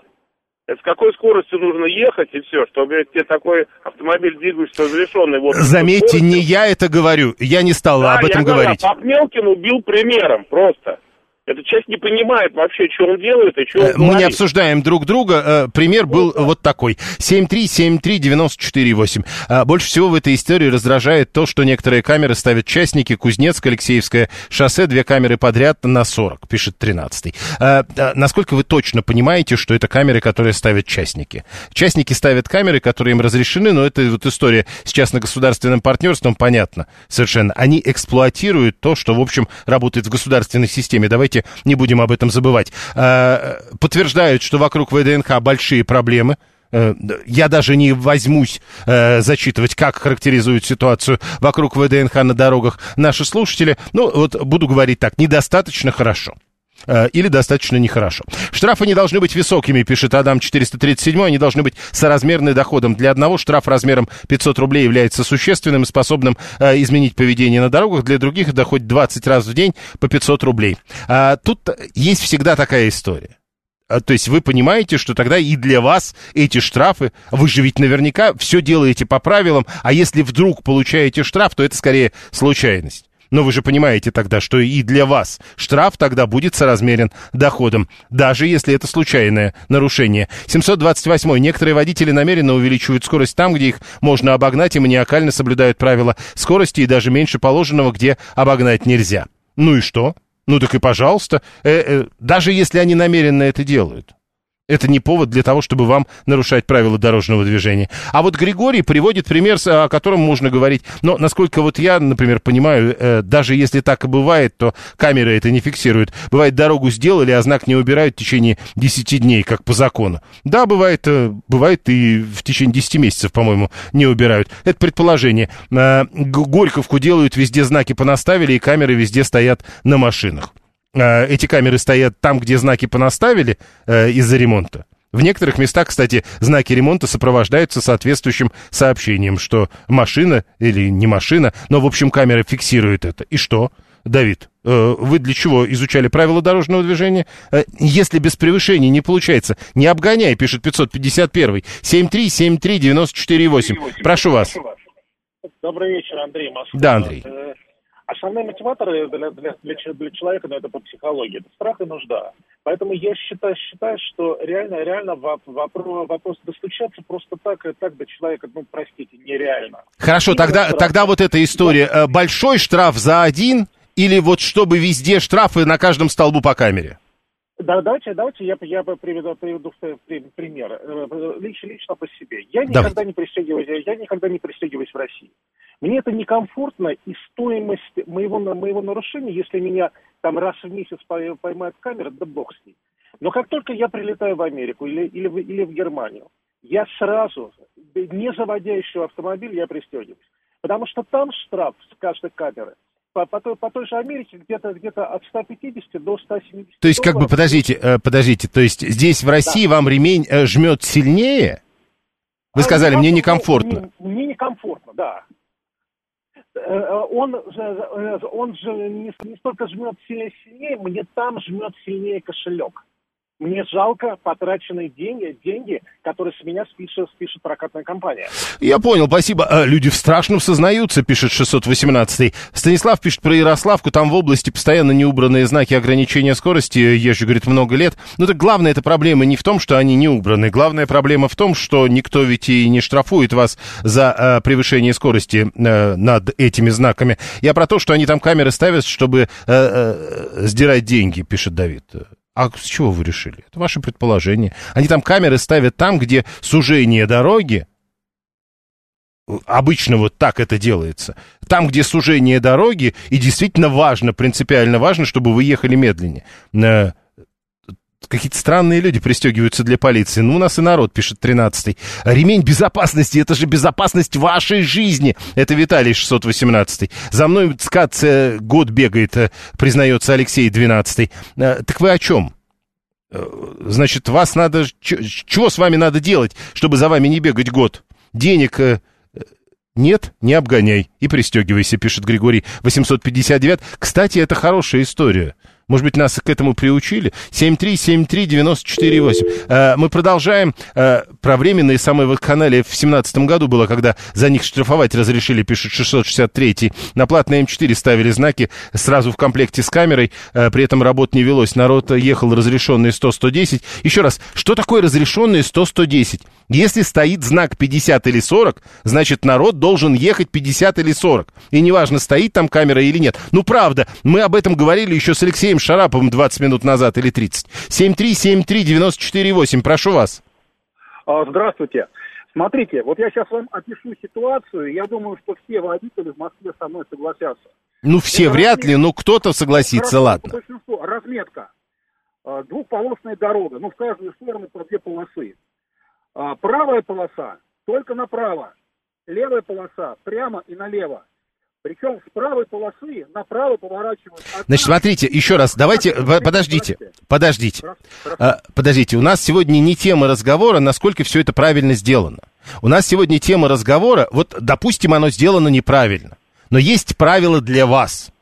С какой скоростью нужно ехать и все, чтобы тебе такой автомобиль двигающийся разрешенный. Вот, Заметьте, не я это говорю, я не стал да, об этом я говорить. Говорю, Папмелкин убил примером просто. Этот человек не понимает вообще, что он делает и что он э, Мы говорит. не обсуждаем друг друга. Э, пример был вот такой. 7373948. Э, больше всего в этой истории раздражает то, что некоторые камеры ставят частники. Кузнецк, Алексеевское шоссе, две камеры подряд на 40, пишет 13 Насколько вы точно понимаете, что это камеры, которые ставят частники? Частники ставят камеры, которые им разрешены, но это вот история с частно-государственным партнерством, понятно совершенно. Они эксплуатируют то, что, в общем, работает в государственной системе. Давайте давайте не будем об этом забывать, э, подтверждают, что вокруг ВДНХ большие проблемы. Э, я даже не возьмусь э, зачитывать, как характеризуют ситуацию вокруг ВДНХ на дорогах наши слушатели. Ну, вот буду говорить так, недостаточно хорошо. Э, или достаточно нехорошо. Штрафы не должны быть высокими, пишет Адам 437, они должны быть соразмерны доходом. Для одного штраф размером 500 рублей является существенным способным э, изменить поведение на дорогах, для других доходит 20 раз в день по 500 рублей. А, тут есть всегда такая история. А, то есть вы понимаете, что тогда и для вас эти штрафы, вы же ведь наверняка все делаете по правилам, а если вдруг получаете штраф, то это скорее случайность. Но вы же понимаете тогда, что и для вас штраф тогда будет соразмерен доходом, даже если это случайное нарушение. 728. Некоторые водители намеренно увеличивают скорость там, где их можно обогнать, и маниакально соблюдают правила скорости, и даже меньше положенного, где обогнать нельзя. Ну и что? Ну так и пожалуйста, э -э, даже если они намеренно это делают. Это не повод для того, чтобы вам нарушать правила дорожного движения. А вот Григорий приводит пример, о котором можно говорить. Но, насколько вот я, например, понимаю, э, даже если так и бывает, то камеры это не фиксируют. Бывает, дорогу сделали, а знак не убирают в течение 10 дней, как по закону. Да, бывает, э, бывает и в течение 10 месяцев, по-моему, не убирают. Это предположение. Э, Горьковку делают, везде знаки понаставили, и камеры везде стоят на машинах. Э, эти камеры стоят там, где знаки понаставили э, из-за ремонта. В некоторых местах, кстати, знаки ремонта сопровождаются соответствующим сообщением, что машина или не машина, но, в общем, камера фиксирует это. И что? Давид, э, вы для чего изучали правила дорожного движения? Если без превышения не получается, не обгоняй, пишет 551. 7373948. Прошу вас. Добрый вечер, Андрей Москва. Да, Андрей. Основные мотиваторы для, для, для, для человека, ну, это по психологии, это страх и нужда. Поэтому я считаю, считаю что реально, реально вопрос, вопрос достучаться просто так, так до человека, ну, простите, нереально. Хорошо, тогда, тогда вот эта история. Да. Э, большой штраф за один или вот чтобы везде штрафы на каждом столбу по камере? Да, давайте, давайте я, я приведу, приведу пример. Э, лично, лично по себе. Я никогда не пристегиваюсь, я никогда не пристегиваюсь в России. Мне это некомфортно, и стоимость моего, моего нарушения, если меня там раз в месяц поймают камера, да бог с ней. Но как только я прилетаю в Америку или, или, в, или в Германию, я сразу, не заводя еще автомобиль, я пристегиваюсь. Потому что там штраф с каждой камеры по, по, той, по той же Америке где-то где от 150 до 170 То есть, как бы, подождите, э, подождите, то есть здесь в России да. вам ремень э, жмет сильнее? Вы а сказали, мне некомфортно. Мне, мне некомфортно, да. Э, он, он же не, не столько жмет сильнее, мне там жмет сильнее кошелек. Мне жалко потраченные деньги, деньги, которые с меня спишет, спишет прокатная компания. Я понял, спасибо. А, люди в страшном сознаются, пишет 618 Станислав пишет про Ярославку, там в области постоянно неубранные знаки ограничения скорости, езжу, говорит, много лет. Но так главная эта проблема не в том, что они не убраны. Главная проблема в том, что никто ведь и не штрафует вас за а, превышение скорости а, над этими знаками. Я про то, что они там камеры ставят, чтобы а, а, сдирать деньги, пишет Давид. А с чего вы решили? Это ваше предположение. Они там камеры ставят там, где сужение дороги, обычно вот так это делается, там, где сужение дороги, и действительно важно, принципиально важно, чтобы вы ехали медленнее. Какие-то странные люди пристегиваются для полиции. Ну, у нас и народ, пишет 13-й. Ремень безопасности, это же безопасность вашей жизни. Это Виталий 618-й. За мной скат э, год бегает, э, признается Алексей 12-й. Э, так вы о чем? Значит, вас надо... Чего с вами надо делать, чтобы за вами не бегать год? Денег нет, не обгоняй и пристегивайся, пишет Григорий 859. Кстати, это хорошая история. Может быть, нас к этому приучили? 7373948. Э, мы продолжаем. Э, про временные самые канале в семнадцатом году было, когда за них штрафовать разрешили, пишет 663. На платной М4 ставили знаки сразу в комплекте с камерой. Э, при этом работ не велось. Народ ехал разрешенный 100-110. Еще раз, что такое разрешенный 100-110? Если стоит знак 50 или 40, значит народ должен ехать 50 или 40. И неважно, стоит там камера или нет. Ну, правда, мы об этом говорили еще с Алексеем Шараповым 20 минут назад или 30. 7373948, прошу вас. А, здравствуйте. Смотрите, вот я сейчас вам опишу ситуацию. Я думаю, что все водители в Москве со мной согласятся. Ну, все Это вряд разметка. ли, но кто-то согласится, Хорошо, ладно. Большинство. Разметка. А, двухполосная дорога, ну, в каждую сторону по две полосы. А, правая полоса только направо, левая полоса прямо и налево. Причем с правой полосы направо поворачивают. Одна... Значит, смотрите, еще раз, давайте, подождите, подождите. А, подождите, у нас сегодня не тема разговора, насколько все это правильно сделано. У нас сегодня тема разговора, вот, допустим, оно сделано неправильно, но есть правила для вас.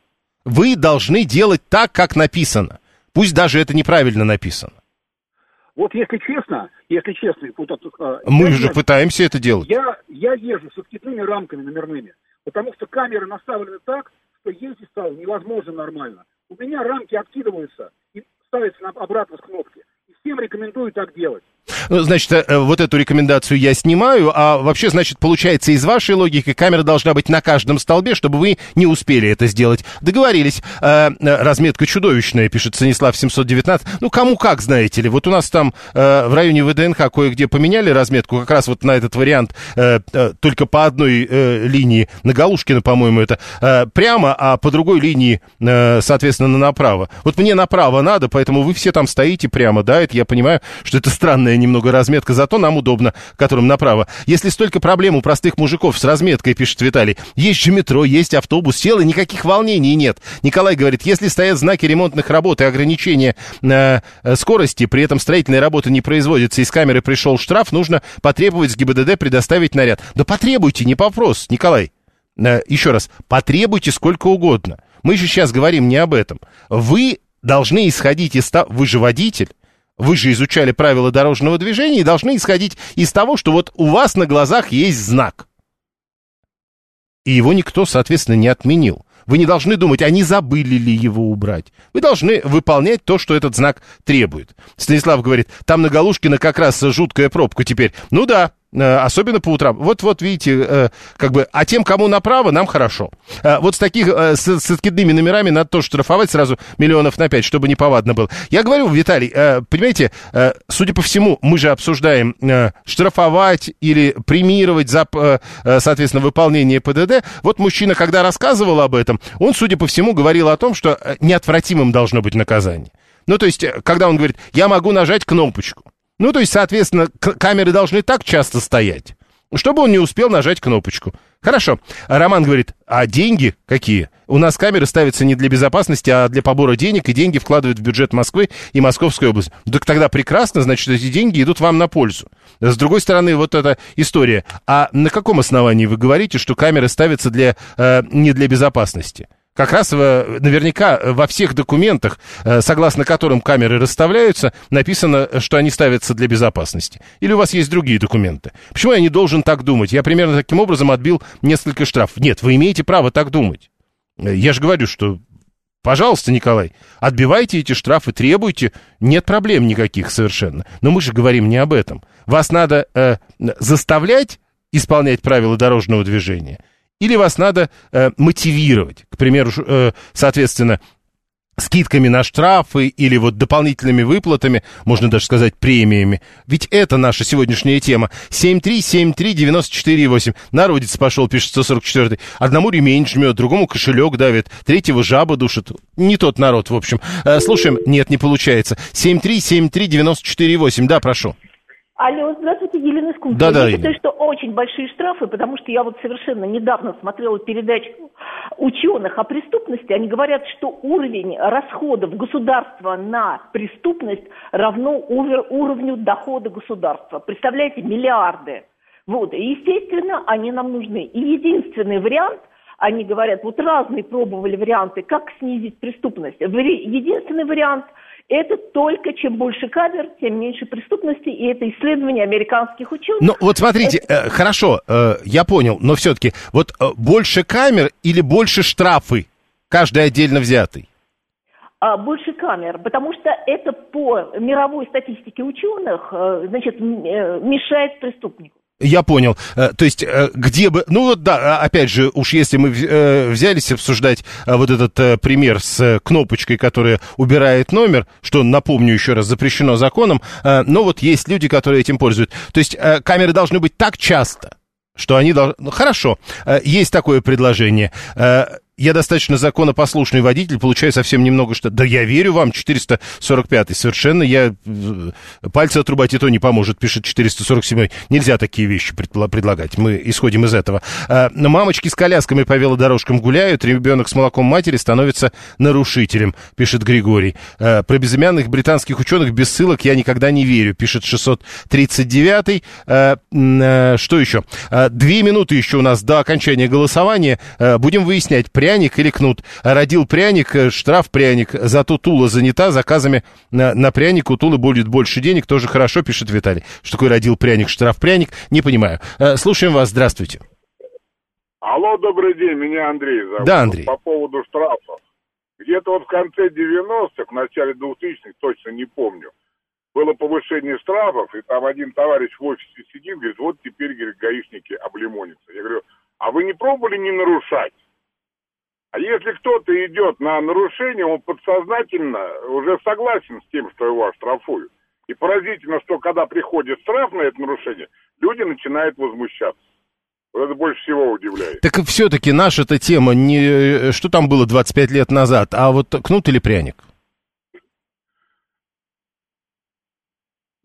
Вы должны делать так, как написано. Пусть даже это неправильно написано. Вот если честно, если честно, вот, э, мы же пытаемся это делать. Я, я езжу со скидными рамками номерными, потому что камеры наставлены так, что ездить стало невозможно нормально. У меня рамки откидываются и ставятся на, обратно с кнопки. И всем рекомендую так делать. Ну, значит, э, вот эту рекомендацию я снимаю, а вообще, значит, получается, из вашей логики камера должна быть на каждом столбе, чтобы вы не успели это сделать. Договорились. Э, э разметка чудовищная, пишет Станислав 719. Ну, кому как, знаете ли. Вот у нас там в районе ВДНХ кое-где поменяли разметку, как раз вот на этот вариант, только по одной линии, на Галушкина, по-моему, это прямо, а по другой линии, соответственно, направо. Вот мне направо надо, поэтому вы все там стоите прямо, да, это я понимаю, что это странная немного разметка, зато нам удобно, которым направо. Если столько проблем у простых мужиков с разметкой, пишет Виталий, есть же метро, есть автобус, сел и никаких волнений нет. Николай говорит, если стоят знаки ремонтных работ и ограничения э, скорости, при этом строительные работы не производятся, из камеры пришел штраф, нужно потребовать с ГИБДД предоставить наряд. Да потребуйте, не вопрос, Николай. Э, еще раз, потребуйте сколько угодно. Мы же сейчас говорим не об этом. Вы должны исходить из того... Вы же водитель. Вы же изучали правила дорожного движения и должны исходить из того, что вот у вас на глазах есть знак. И его никто, соответственно, не отменил. Вы не должны думать, они забыли ли его убрать. Вы должны выполнять то, что этот знак требует. Станислав говорит, там на Галушкина как раз жуткая пробка теперь. Ну да, особенно по утрам. Вот-вот, видите, э, как бы, а тем, кому направо, нам хорошо. Э, вот с таких, с, с откидными номерами надо тоже штрафовать сразу миллионов на пять, чтобы не повадно было. Я говорю, Виталий, понимаете, судя по всему, мы же обсуждаем штрафовать или премировать за, соответственно, выполнение ПДД. Вот мужчина, когда рассказывал об этом, он, судя по всему, говорил о том, что неотвратимым должно быть наказание. Ну, то есть, когда он говорит, я могу нажать кнопочку, ну, то есть, соответственно, камеры должны так часто стоять, чтобы он не успел нажать кнопочку. Хорошо. Роман говорит, а деньги какие? У нас камеры ставятся не для безопасности, а для побора денег, и деньги вкладывают в бюджет Москвы и Московской области. Так тогда прекрасно, значит, эти деньги идут вам на пользу. С другой стороны, вот эта история. А на каком основании вы говорите, что камеры ставятся для, э, не для безопасности? Как раз наверняка во всех документах, э, согласно которым камеры расставляются, написано, что они ставятся для безопасности. Или у вас есть другие документы? Почему я не должен так думать? Я примерно таким образом отбил несколько штрафов. Нет, вы имеете право так думать. Э, я же говорю, что Пожалуйста, Николай, отбивайте эти штрафы, требуйте, нет проблем никаких совершенно. Но мы же говорим не об этом. Вас надо э, заставлять исполнять правила дорожного движения или вас надо э, мотивировать, к примеру, э, соответственно, скидками на штрафы или вот дополнительными выплатами, можно даже сказать премиями. Ведь это наша сегодняшняя тема. 7373948. Народец пошел, пишет 144 Одному ремень жмет, другому кошелек давит, третьего жаба душит. Не тот народ, в общем. Э, слушаем. Нет, не получается. 7373948. Да, прошу. Алло, здравствуйте, Елена Скунцева. Да, да, я считаю, что очень большие штрафы, потому что я вот совершенно недавно смотрела передачу ученых о преступности. Они говорят, что уровень расходов государства на преступность равно уровню дохода государства. Представляете, миллиарды. Вот, и, естественно, они нам нужны. И единственный вариант, они говорят, вот разные пробовали варианты, как снизить преступность. Единственный вариант – это только чем больше камер, тем меньше преступности, и это исследование американских ученых. Ну, вот смотрите, это... э, хорошо, э, я понял, но все-таки, вот э, больше камер или больше штрафы, каждый отдельно взятый? А, больше камер, потому что это по мировой статистике ученых, э, значит, э, мешает преступнику. Я понял. Э, то есть, э, где бы... Ну вот да, а, опять же, уж если мы э, взялись обсуждать вот этот пример с кнопочкой, которая убирает номер, что, напомню еще раз, запрещено законом, но вот есть люди, которые этим пользуются. То есть, камеры должны быть так часто, что они должны... Ну, хорошо, есть такое предложение я достаточно законопослушный водитель, получаю совсем немного что... Да я верю вам, 445-й, совершенно я... Э, пальцы отрубать и то не поможет, пишет 447-й. Нельзя такие вещи предлагать, мы исходим из этого. А, мамочки с колясками по велодорожкам гуляют, ребенок с молоком матери становится нарушителем, пишет Григорий. А, про безымянных британских ученых без ссылок я никогда не верю, пишет 639-й. А, что еще? Две минуты еще у нас до окончания голосования. Будем выяснять, прямо пряник или кнут. Родил пряник, э, штраф пряник, зато Тула занята заказами на, на пряник, у Тулы будет больше денег, тоже хорошо, пишет Виталий. Что такое родил пряник, штраф пряник, не понимаю. Э, слушаем вас, здравствуйте. Алло, добрый день, меня Андрей зовут. Да, Андрей. По поводу штрафов. Где-то вот в конце 90-х, в начале 2000-х, точно не помню, было повышение штрафов, и там один товарищ в офисе сидит, говорит, вот теперь, говорит, гаишники облимонятся. Я говорю, а вы не пробовали не нарушать? А если кто-то идет на нарушение, он подсознательно уже согласен с тем, что его оштрафуют. И поразительно, что когда приходит штраф на это нарушение, люди начинают возмущаться. Вот это больше всего удивляет. Так все-таки наша-то тема не что там было 25 лет назад, а вот кнут или пряник?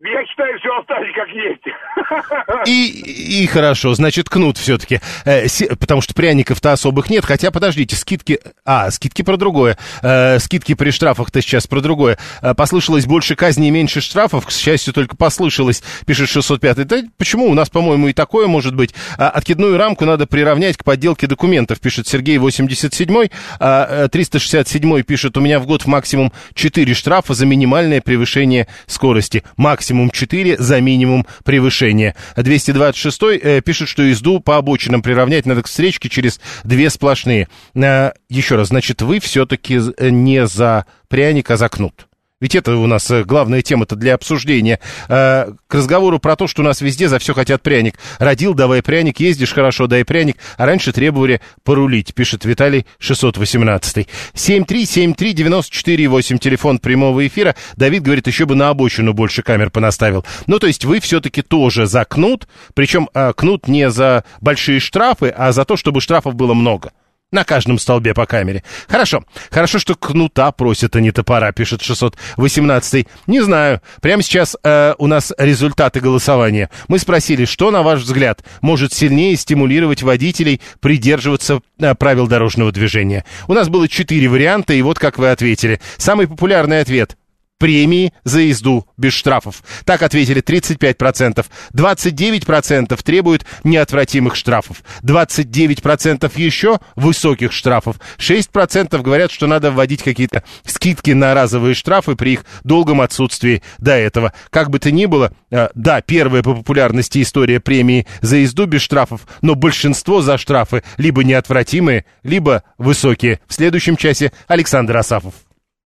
Я считаю, оставить как есть. И, и хорошо, значит, кнут все-таки. Э, потому что пряников-то особых нет. Хотя, подождите, скидки... А, скидки про другое. Э, скидки при штрафах-то сейчас про другое. Э, послышалось больше казней и меньше штрафов. К счастью, только послышалось, пишет 605. Да почему? У нас, по-моему, и такое может быть. Откидную рамку надо приравнять к подделке документов, пишет Сергей 87. А, э, 367 пишет, у меня в год максимум 4 штрафа за минимальное превышение скорости. Максимум 4 за минимум превышения. 226 э, пишет, что езду по обочинам приравнять надо к встречке через две сплошные. Э, еще раз, значит, вы все-таки не за пряник, а за кнут. Ведь это у нас э, главная тема-то для обсуждения. Э, к разговору про то, что у нас везде за все хотят пряник. Родил, давай пряник, ездишь хорошо, дай пряник. А раньше требовали порулить, пишет Виталий 618. 7373948, телефон прямого эфира. Давид говорит, еще бы на обочину больше камер понаставил. Ну, то есть вы все-таки тоже за кнут, причем э, кнут не за большие штрафы, а за то, чтобы штрафов было много. На каждом столбе по камере. Хорошо. Хорошо, что кнута просят, а не топора, пишет 618. Не знаю. Прямо сейчас э, у нас результаты голосования. Мы спросили, что, на ваш взгляд, может сильнее стимулировать водителей придерживаться э, правил дорожного движения. У нас было четыре варианта, и вот как вы ответили. Самый популярный ответ премии за езду без штрафов. Так ответили 35%. 29% требуют неотвратимых штрафов. 29% еще высоких штрафов. 6% говорят, что надо вводить какие-то скидки на разовые штрафы при их долгом отсутствии до этого. Как бы то ни было, э, да, первая по популярности история премии за езду без штрафов, но большинство за штрафы либо неотвратимые, либо высокие. В следующем часе Александр Асафов.